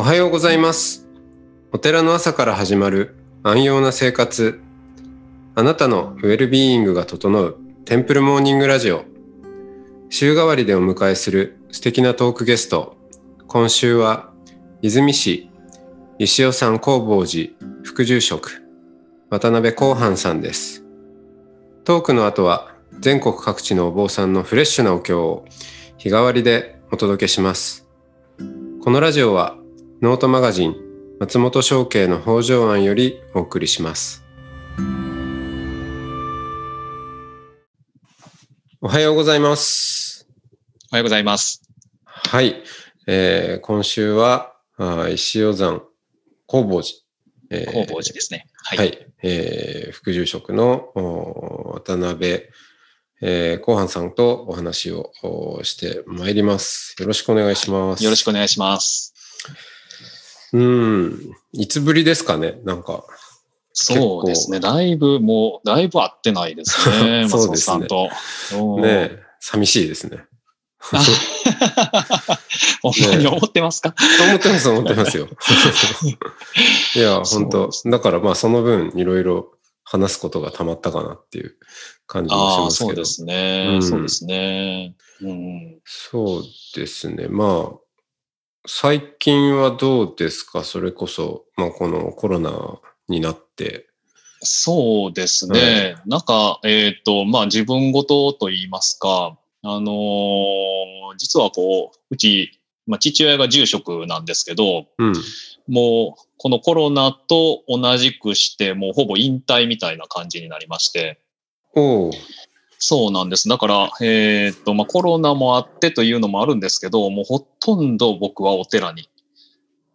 おはようございます。お寺の朝から始まる安養な生活。あなたのウェルビーイングが整うテンプルモーニングラジオ。週替わりでお迎えする素敵なトークゲスト。今週は泉市石尾山工房寺副住職渡辺光範さんです。トークの後は全国各地のお坊さんのフレッシュなお経を日替わりでお届けします。このラジオはノートマガジン松本商家の北条案よりお送りします。おはようございます。おはようございます。はい、えー今週はあー石尾山工房寺、えー工房寺ですね。はい。はい、えー副住職のお渡辺、えー、後半さんとお話をおしてまいります。よろしくお願いします。よろしくお願いします。うん。いつぶりですかね？なんか。そうですね。だいぶもう、だいぶ会ってないですね。そう松ですね本さんと。ねえ、寂しいですね。ほんまに思ってますか、思ってます、思ってますよ。いや、本当だからまあその分いろいろ話すことがたまったかなっていう感じもしますけど。そうですね、うんそうですね。うん、そうですね。まあ、最近はどうですか？それこそ、まあこのコロナになって。そうですね。なんか、えっ、と、まあ自分ごとと言いますか、あのー実はこう、うち、まあ父親が住職なんですけど、うん。もう、このコロナと同じくして、もうほぼ引退みたいな感じになりまして。おうそうなんです。だから、えーっと、まあ、コロナもあってというのもあるんですけど、もうほとんど僕はお寺に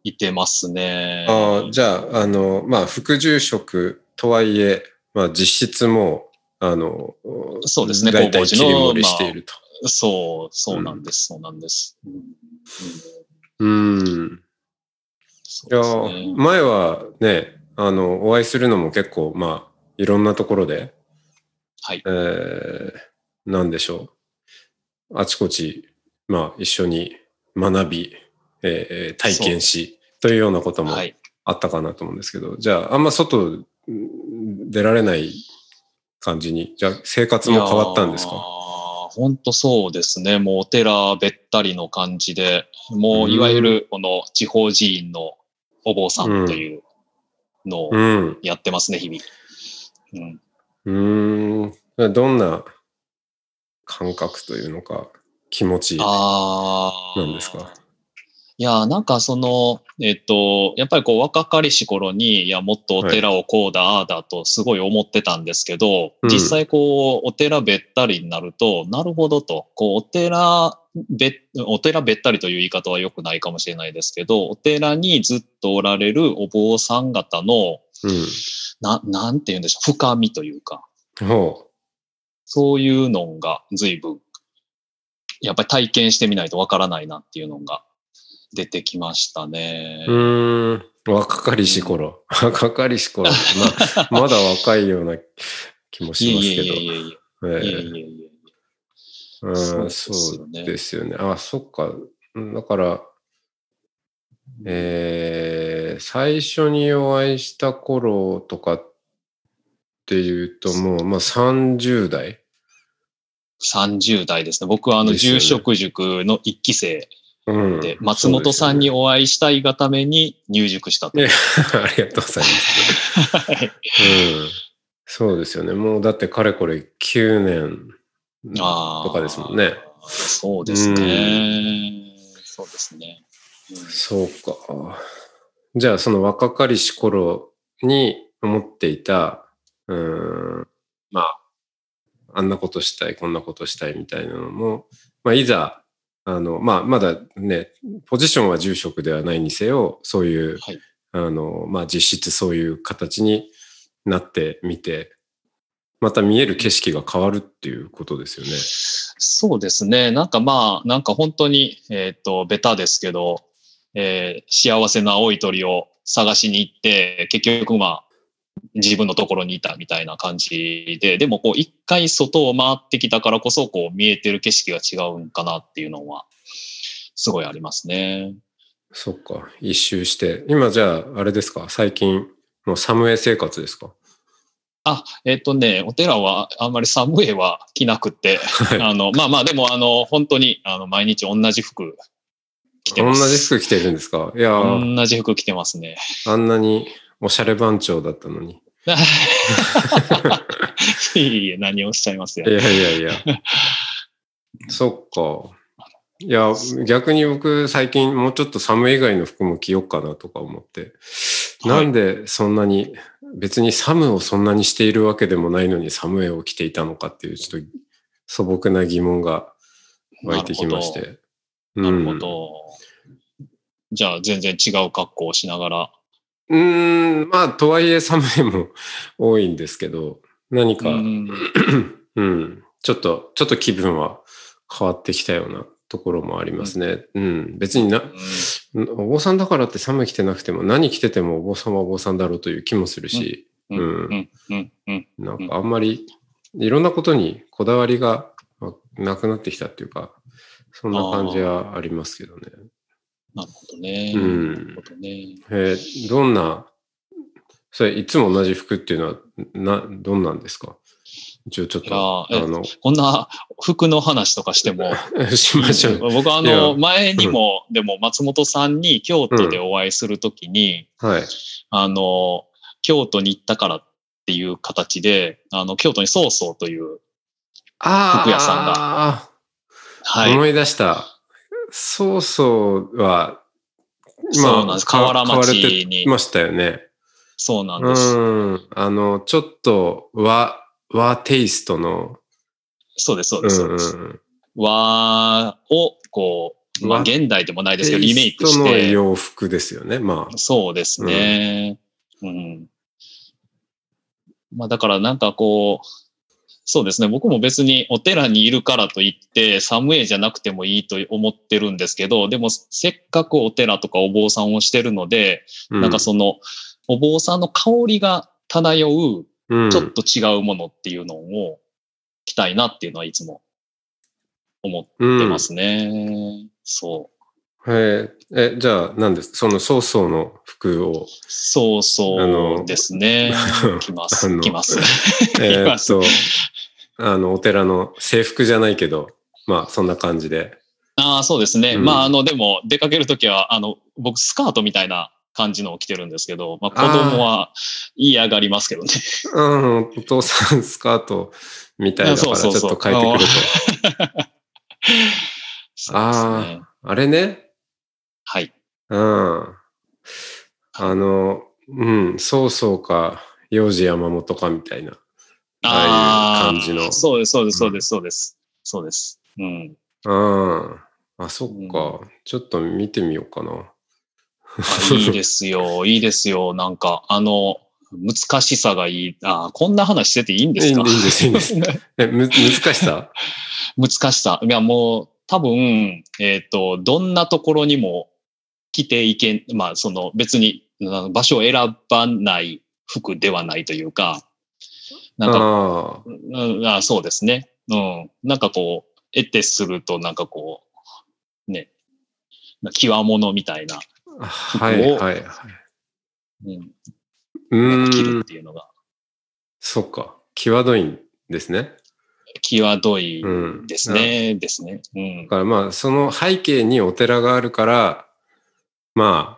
いてますね。ああ、じゃあ、あの、まあ、副住職とはいえ、まあ、実質もう、あの、そうですね大体切り盛りしていると。そう、そうなんです。そうなんです。うんうん。そいうやね前はね、あの、お会いするのも結構、まあ、いろんなところで、はいえ。ー、なんでしょう。あちこち、まあ、一緒に学び、えー体験し、というようなこともはい。あったかなと思うんですけど、じゃあ、あんま外ん出られない感じに、じゃあ、生活も変わったんですか？本当そうですね。もうお寺べったりの感じで、もういわゆるこの地方寺院のお坊さんというのをうん。やってますね、日々。うんうーん。どんな感覚というのか、気持ちああ。なんですか？いや、なんかその、えっと、やっぱりこう若かりし頃に、いや、もっとお寺をこうだ、ああだとすごい思ってたんですけど、うん実際こう、お寺べったりになると、なるほどと、こう、お寺べ、お寺べったりという言い方は良くないかもしれないですけど、お寺にずっとおられるお坊さん方の、な、なんて言うんでしょう、深みというか、うそういうのが随分、やっぱり体験してみないとわからないなっていうのが出てきましたね。う。ん。若かりし頃。若かりし頃。まあ、まだ若いような気もしますけど。いえいえいえいえ。いえいええいえいえ。えうんそうですよね。あ、そっか。うんだから、えー最初にお会いした頃とかっていうと、もう、まあ30代？30代ですね。僕はあの、住職塾の一期生うん。で、松本さんにお会いしたいがために入塾したと。ね ありがとうございます。はいうん。そうですよね。もうだってかれこれ9年とかですもんね。そうですね。そうですね。うんそうか。じゃあその若かりし頃に思っていた、うーん、まあ、あんなことしたい、こんなことしたいみたいなのも、まあいざ、あの、まあまだね、ポジションは住職ではないにせよ、そういう、はいあの、まあ実質そういう形になってみて、また見える景色が変わるっていうことですよね。そうですね。なんかまあ、なんか本当に、えっ、と、ベタですけど、えー幸せな青い鳥を探しに行って、結局まあ、自分のところにいたみたいな感じで、でもこう一回外を回ってきたからこそ、こう見えてる景色が違うんかなっていうのは、すごいありますね。そっか。一周して。今じゃあ、あれですか？最近、もうサムエ生活ですか？あ、えっ、とね、お寺はあんまりサムエは着なくて、はい。あの、まあまあ、でも、あの、本当に、あの、毎日同じ服着て同ます。じ服着てるんですか？いやー、同じ服着てますね。あんなにおしゃれ番長だったのに。いえいえ、何をおっしゃいますよい。やいやいや。そっか。いや、逆に僕最近もうちょっと寒い以外の服も着ようかなとか思って。はいなんでそんなに、別にサムをそんなにしているわけでもないのにサムエを着ていたのかっていうちょっと素朴な疑問が湧いてきまして。なるほうんど。じゃあ、全然違う格好をしながら。うーん、まあ、とはいえサムエも多いんですけど、何か、うん。うん、ちょっと、ちょっと気分は変わってきたようなところもありますね。うん、別にな、お坊さんだからって寒い着てなくても、何着ててもお坊さんはお坊さんだろうという気もするし、うん。うん。うん。うん。なんかあんまりいろんなことにこだわりがなくなってきたっていうか、そんな感じはありますけどね。なるほどね。うんなるほどね。えーどんな、それいつも同じ服っていうのは、な、どんなんですか？一応ちょっと、あの、こんな服の話とかしても、しましょう。僕あの、前にも、でも松本さんに京都でお会いするときに、はい。あの、京都に行ったからっていう形で、あの、京都に曹操という、ああ、服屋さんが。はい。思い出した。曹操は、そうなんですか河原町にましたよね。そうなんです。うん。あの、ちょっと和、和テイストの、そうです、そううです。そうですんうん和を、こう、まあ、和現代でもないですけど、リメイクテイストのして、洋服ですよね。まあ。そうですね。うん。まあ、だからなんかこう、そうですね。僕も別にお寺にいるからといって、サムエじゃなくてもいいと思ってるんですけど、でもせっかくお寺とかお坊さんをしてるので、うなんかその、お坊さんの香りが漂う、うん、ちょっと違うものっていうのを着たいなっていうのはいつも思ってうんますね。そう。へえ、え、じゃあ何です？その曹操の服を、そうそあのうですね。来まあす。の来ます。えーっと、あの、お寺の制服じゃないけど、まあ、そんな感じで。ああ、そうですね。うんまあ、あの、でも、出かけるときは、あの、僕、スカートみたいな感じのを着てるんですけど、まあ、子供は嫌がりますけどね。うん、お父さんスカートみたいだから、ちょっと変えてくると。あね。あ、あれね。はい。うん。あの、うん、曹操か、幼児山本かみたいな。ああいう感じのそうです、そうです、うんそうです、そうです。そうです。うん。うん。あ、そっうか。ちょっと見てみようかな。あいいですよ、いいですよ。なんか、あの、難しさがいい。あこんな話してていいんですか？いいいいですいいんです え、む、難しさ？難しさ。いや、もう、多分、えっ、と、どんなところにも着ていけん、まあ、その、別に、場所を選ばない服ではないというか、なんか、あうん、あそうですね。うん。なんかこう、得てすると、なんかこう、ね、極物みたいな、あ。はいはいはい。うん、んか着るっ。ていうのが、そっか。際どいんですね。際どいうん。ですね、ですね。うんだ。からまあ、その背景にお寺があるから、ま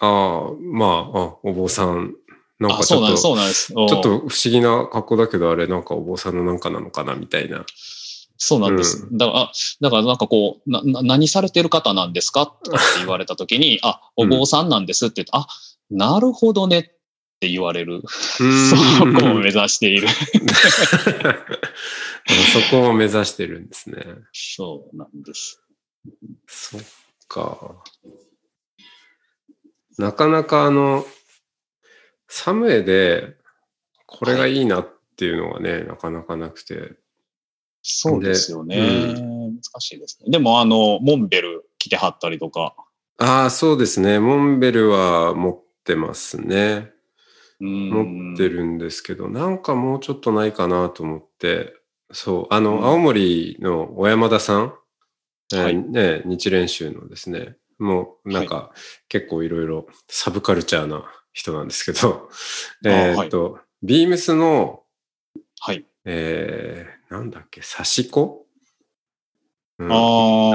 あ、ああ、まあ、あ、お坊さん、なんあ、かちょっと。ちょっと不思議な格好だけど、あれなんかお坊さんのなんかなのかなみたいな。そうなんです。だから、あだからなんかこう、な、な何されてる方なんですか？って言われたときに、あ、お坊さんなんですって言って、あ、なるほどねって言われる。うそこを目指している。そこを目指してるんですね。そうなんです。そっか。なかなかあの、サムエで、これがいいなっていうのがね、なかなかなくて。そうですよね。で難しいですね。でも、あの、モンベル着てはったりとか。ああ、そうですね。モンベルは持ってますね。持持って。るんですけど、なんかもうちょっとないかなと思って、そう、あの、うん青森の小山田さん、えーはいね、日蓮宗のですね、もうなんか結構いろいろサブカルチャーな人なんですけど、あえーっと、ビームスの、はい。えー、なんだっけ、刺し子、うん、あ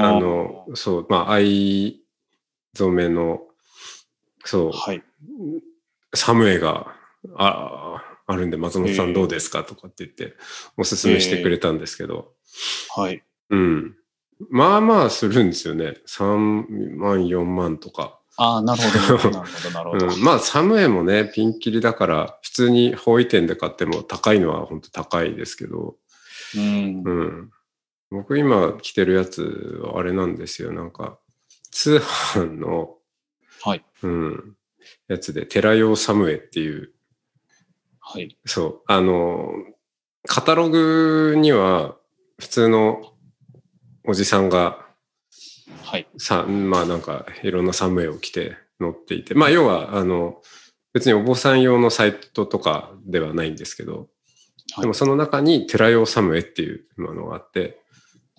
ああ。の、そう、まあ、藍染めの、そう、はい。サムエがああるんで、松本さんどうですか？とかって言って、おすすめしてくれたんですけど、はい。うん。まあまあするんですよね。3万、4万とか。ああ、なるほど。なるほど、なるほど。うん、まあサムエもね、ピンキリだから、普通に法医店で買っても高いのは本当高いですけど、うん。うん。僕今着てるやつはあれなんですよ。なんか、通販の、はい。うん、やつで、テラ用サムエっていう、はい。そう、あの、カタログには普通のおじさんがはい。さ、まあなんかいろんなサムエを着て載っていて、まあ要はあの、別にお坊さん用のサイトとかではないんですけど、はいでもその中に寺用サムエっていうものがあって、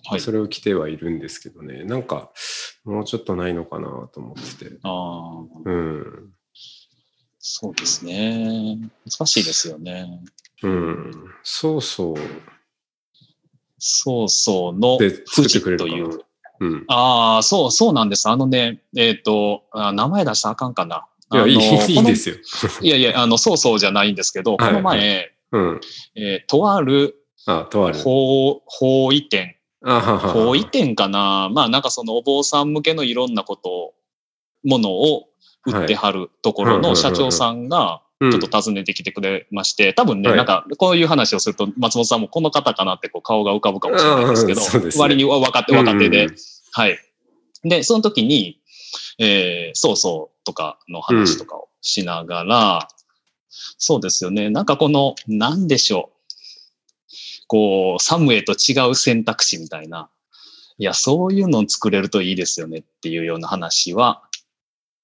はい。それを着てはいるんですけどね、なんかもうちょっとないのかなと思ってて。ああ、うん。そうですね。難しいですよね。うん。そうそう。そうそうの富士という。うん。ああ、そう、そうなんです。あのね、えっ、とあ、名前出したらあかんかな。いや、いいいいですよ。いやいや、あの、そうそうじゃないんですけど、この前、うん。えーとあるあ、とある。法、法医店、あははは法医店かな。まあなんかそのお坊さん向けのいろんなことを、ものを売ってはるところの社長さんが、うんちょっと訪ねてきてくれまして、多分ね、はいなんか、こういう話をすると、松本さんもこの方かなってこう顔が浮かぶかもしれないんですけど、ね割に若手、若手で、うんうんはい。で、その時に、えー、そうそうとかの話とかをしながら、そうですよね。なんかこの、なんでしょう。こう、サムエと違う選択肢みたいな。いや、そういうのを作れるといいですよねっていうような話は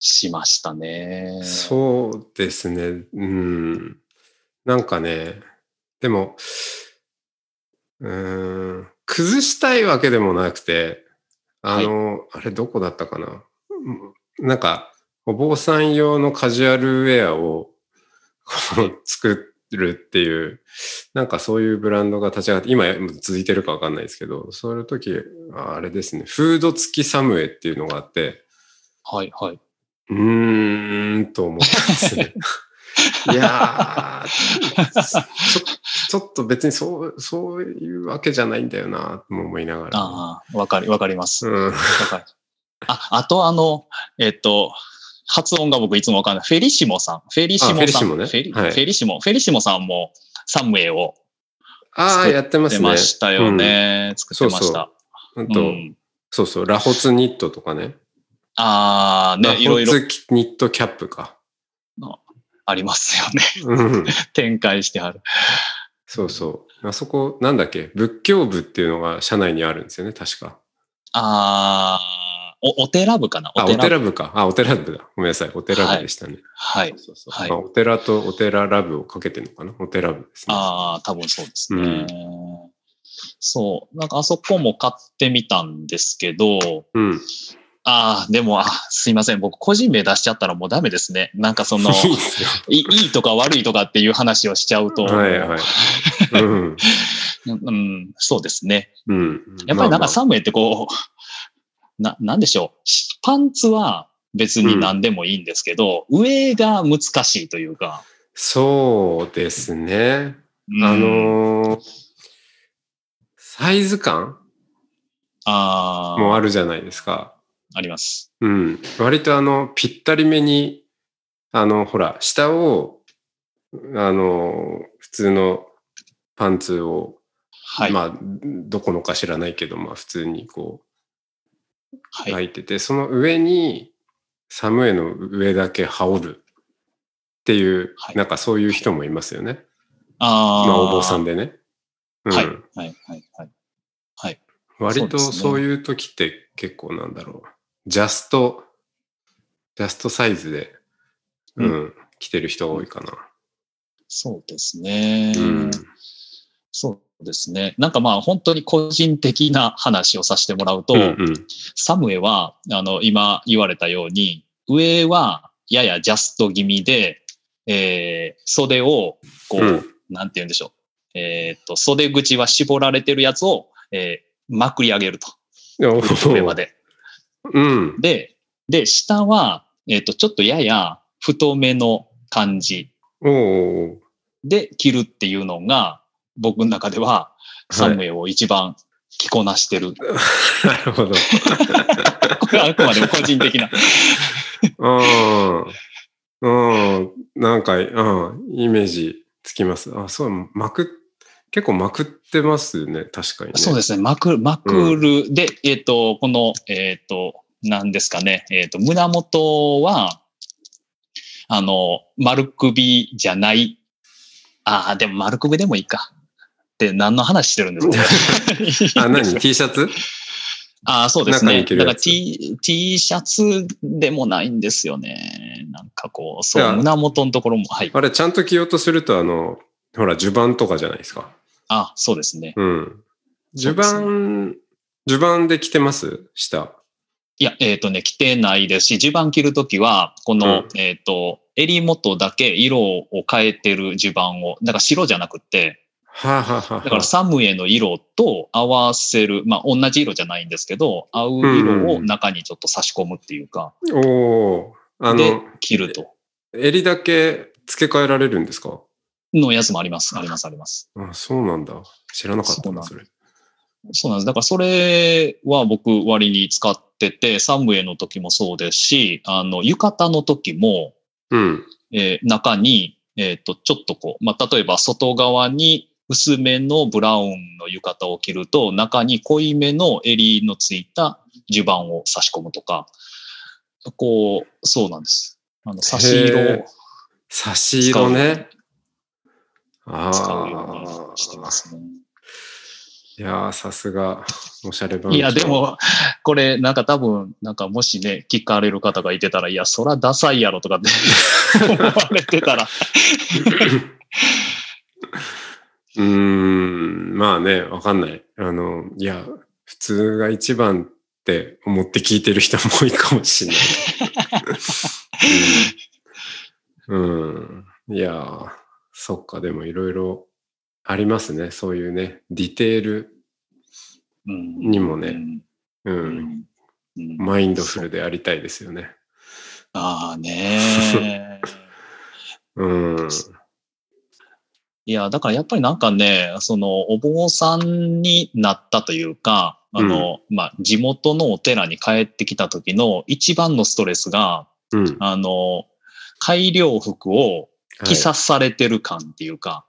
しましたね。そうですね。うん。なんかね、でも、うーん、崩したいわけでもなくて、あの、あれどこだったかな。うんなんか、お坊さん用のカジュアルウェアを作るっていう、なんかそういうブランドが立ち上がって、今続いてるかわかんないですけど、そういう時、ああれですね、フード付きサムエっていうのがあって、はい、はい。うーんと思ったんですね。いやーちょ、ちょっと別にそう、そういうわけじゃないんだよな、とも思いながら。ああ、わかり、わかります。わうん。あ、あとあの、えっと、発音が僕いつもわかんない。フェリシモさん。フェリシモさん。あフェリシモねフェリはいフェリシモ。フェリシモさんもサムエをああ、やってますね。出ましたよね。作ってました。うん。あと、うんそうそう、ラホツニットとかね。ああ、ラね、いろいろニットキャップか。ありますよね。うん。展開してある。そうそう。あそこ、なんだっけ、仏教部っていうのが社内にあるんですよね、確か。ああ、お、お寺部かな？あ、お寺部か。あ、お寺部だ。ごめんなさい。お寺部でしたね。はい。そうそうはいまあ、お寺とお寺ラブをかけてるのかな？お寺部ですね。ああ、多分そうですね。そう。なんかあそこも買ってみたんですけど、うん。ああ、でも、あ、すいません。僕、個人名出しちゃったらもうダメですね。なんかその、いい。いとか悪いとかっていう話をしちゃうと、はいはい。うん。うん、そうですね。うん。やっぱりなんかまあサムエってこう、な、なんでしょう。しパンツは別に何でもいいんですけど、上が難しいというか。そうですね。うんあ、のーサイズ感ああ、もあるじゃないですか。あります。うん。割とあの、ぴったりめに、あの、ほら、下を、あの、普通のパンツを、はい。まあ、どこのか知らないけど、まあ、普通にこう、はい。履いてて、その上に、サムエの上だけ羽織るっていう、はいなんかそういう人もいますよね。ああ、まあ、お坊さんでね。うんはい。はい。はい。はい。はい。割とそういう時って結構なんだろう。ジャスト、ジャストサイズで、う、うん着てる人が多いかな。そうですね。うん。そうですね。なんかまあ本当に個人的な話をさせてもらうと、うんうんサムエは、あの、今言われたように、上はややジャスト気味で、えー、袖を、こう、うんなんて言うんでしょう。えーっと、袖口は絞られてるやつを、えーまくり上げると。お上まで。うん。で、で、下は、えーっと、ちょっとやや太めの感じで着るっていうのが、僕の中では、サムエを一番着こなしてる。なるほど。これはあくまでも個人的な。うん。うん。なんか、うん。イメージつきます。あ、そう、まく、結構まくってますね。確かにね。そうですね。まくる、まくる。で、えっ、と、この、えっ、と、何ですかね。えっ、と、胸元は、あの、丸首じゃない。ああ、でも丸首でもいいか。で、何の話してるんですか？あ、何 ?T シャツ？ああ、そうですね。だから T、T シャツでもないんですよね。なんかこう、そう、胸元のところも、はい。あれ、ちゃんと着ようとすると、あの、ほら、襦袢とかじゃないですか。あ、そうですね。うん。襦そうですね袢、襦袢で着てます？下。いや、えっ、とね、着てないですし、襦袢着るときは、この、うんえっ、と、襟元だけ色を変えてる襦袢を、だから白じゃなくって、はあ、はあはあ、だからサムエの色と合わせる、まあ同じ色じゃないんですけど、合う色を中にちょっと差し込むっていうか、おおあでの、、着ると。襟だけ付け替えられるんですか？のやつもあります、あります、あります。あ、そうなんだ。知らなかったな、そうなんそれ。そうなんです。だからそれは僕割に使ってて、サムエの時もそうですし、あの、浴衣の時も、うん。えー中に、えっ、と、ちょっとこう、まあ、例えば外側に薄めのブラウンの浴衣を着ると、中に濃いめの襟のついた襦袢を差し込むとか、こう、そうなんです。あの、差し色へを差し色ね。あ使うようにあ。してますね。いやー、さすが、おしゃれ番いや、でも、これ、なんか多分、なんかもしね、聞かれる方がいてたら、いや、そらダサいやろとかって 思われてたら、うーん、まあね、わかんない。あの、いや、普通が一番って思って聞いてる人も多いかもしれない。うん、うん。いやー、そっか、でもいろいろありますね。そういうね、ディテール、うんにもねう、うんんうんマインドフルでやりたいですよね。ああね うん。いや、だからやっぱりなんかね、その、お坊さんになったというか、あの、まあ、地元のお寺に帰ってきた時の一番のストレスが、うん。あの、改良服を着さされてる感っていうか、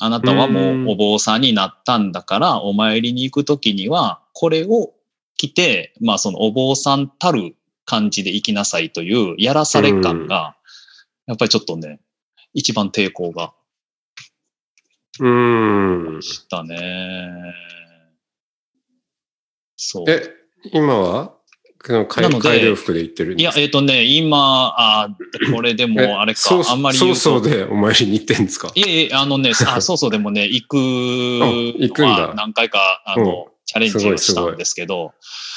あなたはもうお坊さんになったんだから、お参りに行く時には、これを着て、まあそのお坊さんたる感じで行きなさいというやらされ感が、やっぱりちょっとね、一番抵抗がうん。したね。そう。え、今は？なので改良服で行ってるんいや、えっ、とね、今、あこれでえもあれかあんまり。そうそうでお参りに行ってんですか？いえいえ、あのね、あそうそうでもね、行く行くんだ。は何回か、あの、チャレンジをしたんですけど、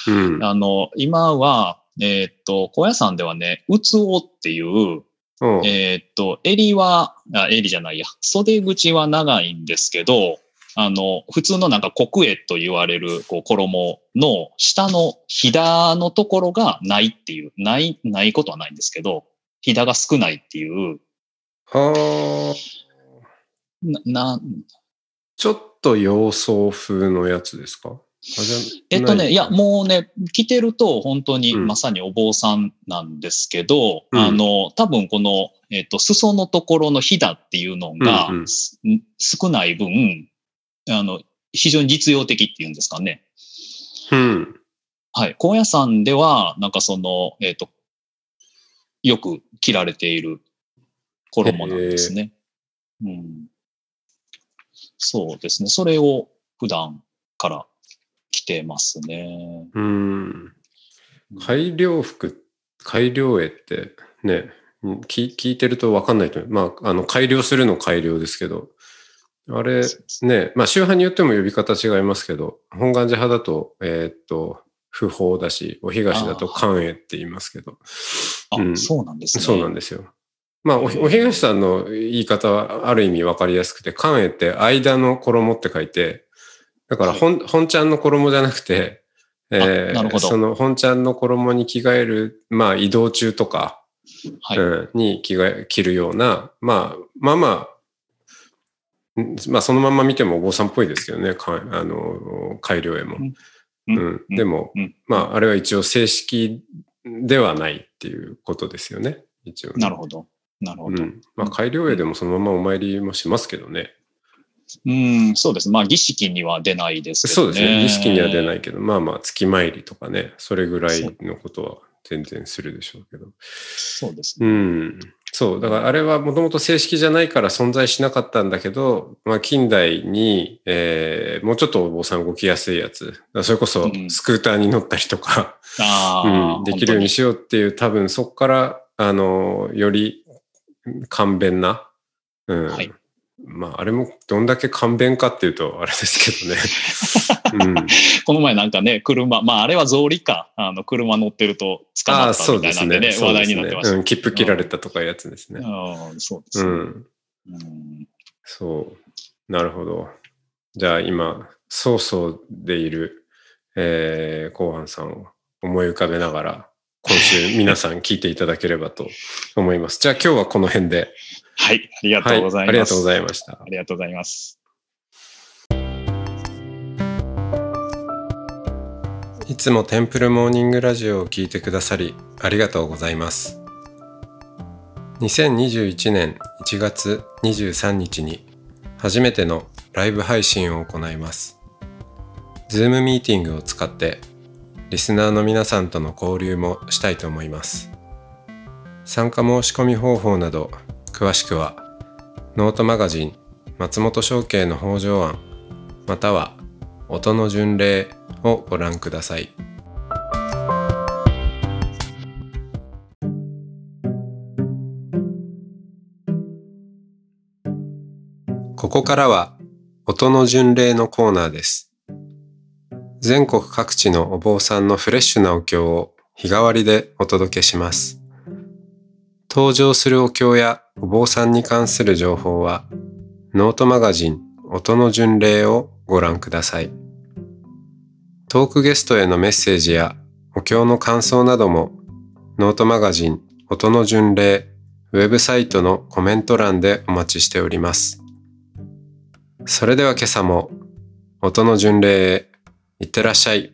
うん。あの、今は、えーっと、高野山ではね、うつおっていう、うん。えーっと、襟は、あ、襟じゃないや、袖口は長いんですけど、あの、普通のなんか国絵と言われる、こう、衣の下のひだのところがないっていう、ない、ないことはないんですけど、ひだが少ないっていう、あ。ーな、なちょっと洋装風のやつですか？えっとね、い。や、う。もうね、着てると本当にうん。まさにお坊さんなんですけど、うん。あの、多分この、えっと、裾のところのひだっていうのが、うんうん。す少ない分、あの、非常に実用的っていうんですかね。うん。はい。高野山では、なんかその、えっと、よく着られている衣なんですね。うん。そうですね。それを普段から着てますね。うん。改良服、改良絵ってね、うん聞聞いてると分かんないと思う。まあ、あの、改良するの改良ですけど、あれ、ね、まあ、宗派によっても呼び方違いますけど、本願寺派だと、えー、っと、不法だし、お東だと関営って言いますけど。あ、うん、そうなんですね。そうなんですよ。まあ、お東さんの言い方はある意味わかりやすくて、関営って間の衣って書いて、だから本、本ちゃんの衣じゃなくて、えー、その本ちゃんの衣に着替える、まあ移動中とか、はい、うん、に着替え、着るような、まあ、まあまあ、まあそのまま見てもお坊さんっぽいですけどね、かあの、改良絵も。うん、うん、でも、うん、まああれは一応正式ではないっていうことですよね、一応、なるほど。なるほど。まあ改良絵でもそのままお参りもしますけどね。うん、そうです。まあ、儀式には出ないですけどね。そうですね。儀式には出ないけど、まあまあ、月参りとかね、それぐらいのことは全然するでしょうけど。そうですね。うん。そう。だからあれはもともと正式じゃないから存在しなかったんだけど、まあ近代に、えー、もうちょっとお坊さん動きやすいやつ。それこそスクーターに乗ったりとか、うん、うん、できるようにしようっていう多分そこから、あの、より簡便な、うん、はい、まあ、あれもどんだけ簡便かっていうと、あれですけどね。うん、この前なんかね、車、まあ、あれは草履か。あの、車乗ってると捕まったみたいなんでね、でね話題になってました、ね、うん。切符切られたとかいうやつですね。ああ、そうですね、うん。そう。なるほど。じゃあ今、そうそうでいる、えー、後半さんを思い浮かべながら、今週皆さん聞いていただければと思います。じゃあ今日はこの辺で。はい、ありがとうございます。はい、ありがとうございました。ありがとうございます。いつもテンプルモーニングラジオを聞いてくださりありがとうございます。2021年1月23日に初めてのライブ配信を行います。ズームミーティングを使ってリスナーの皆さんとの交流もしたいと思います。参加申し込み方法など詳しくはノートマガジン松本商家の北条案または音の巡礼をご覧ください。ここからは音の巡礼のコーナーです。全国各地のお坊さんのフレッシュなお経を日替わりでお届けします。登場するお経やお坊さんに関する情報は、ノートマガジン音の巡礼をご覧ください。トークゲストへのメッセージやお経の感想なども、ノートマガジン音の巡礼ウェブサイトのコメント欄でお待ちしております。それでは今朝も音の巡礼へいってらっしゃい。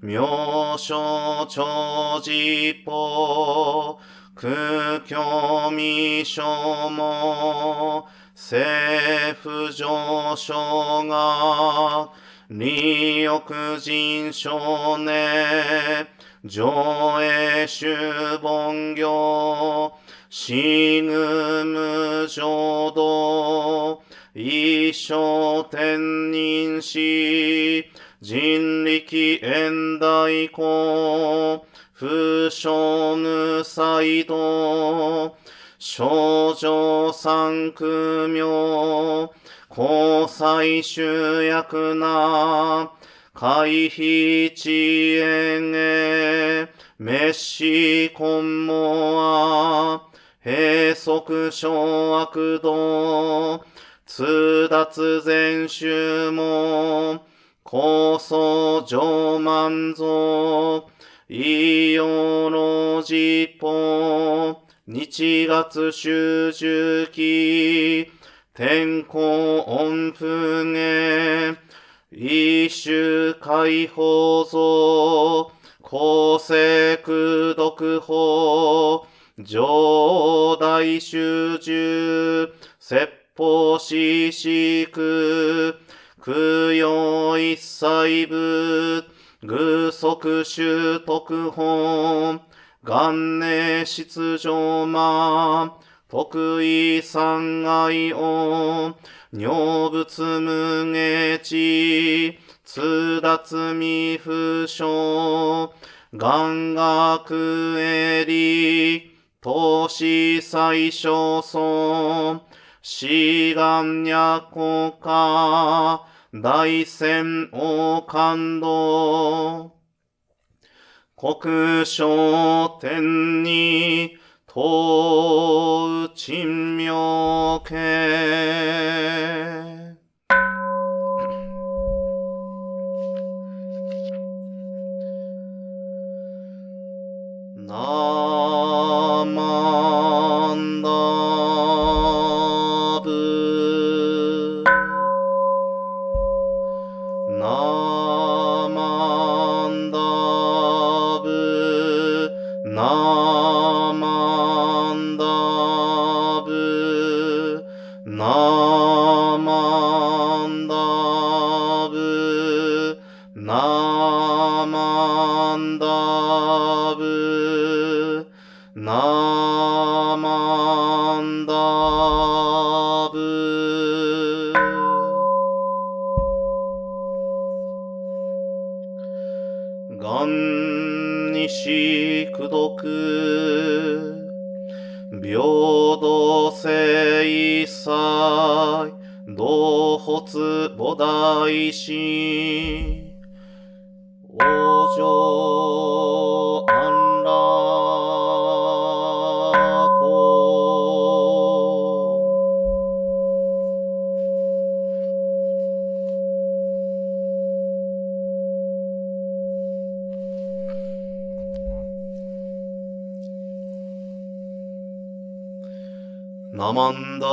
妙所長寺法、空虚未所も、政府上昇が、利欲人少年、上映主本業、死ぬ無浄土、一生天人し、人力縁大公、不傷無才道、少女三区名、交際主役な、回避遅延へ、滅死根もあ、閉塞小悪道、通達全集も、高層上満蔵、異様の実法、日月修十期、天候音符芸、一種解放像、公正苦読法、上大集中、説法ししく、供養一切部、偶足習徳本、元年出場魔、得意三害音、女仏無下地、通達未不詳、願学エリ、投資最小尊、志願若国大戦王感動。国商天に問う珍妙系。なナマンダ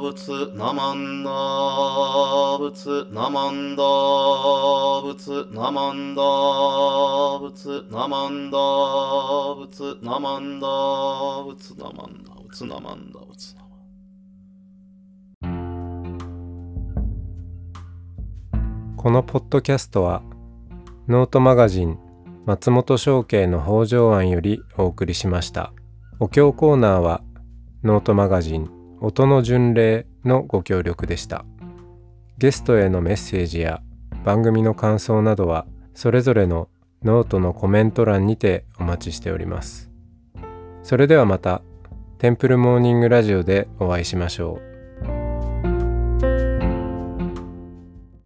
仏、ナマンダ仏、ナマンダ仏、ナマンダ仏、ナマンダ仏、ナマンダ仏、ナマンダ仏、ナマンダ仏、ナマンダこのポッドキャストはノートマガジン松本商家の北条案よりお送りしました。お経コーナーはノートマガジン音の巡礼のご協力でした。ゲストへのメッセージや番組の感想などはそれぞれのノートのコメント欄にてお待ちしております。それではまたテンプルモーニングラジオでお会いしましょう。